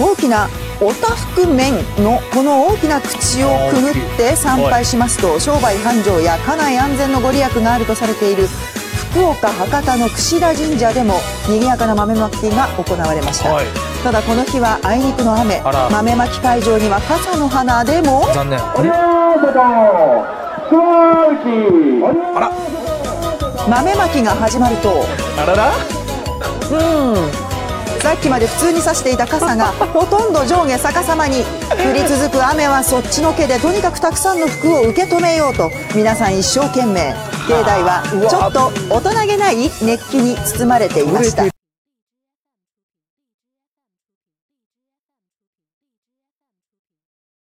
大きなおたふく面のこの大きな口をくぐって参拝しますと商売繁盛や家内安全のご利益があるとされている福岡博多の櫛田神社でも賑やかな豆まきが行われました、はい。ただこの日はあいにくの雨豆まき会場には傘の花でも。豆まきが始まると。あららさっきまで普通に差していた傘が ほとんど上下逆さまに。降り続く雨はそっちのけでとにかくたくさんの服を受け止めようと皆さん一生懸命。境内はちょっと大人げない熱気に包まれていました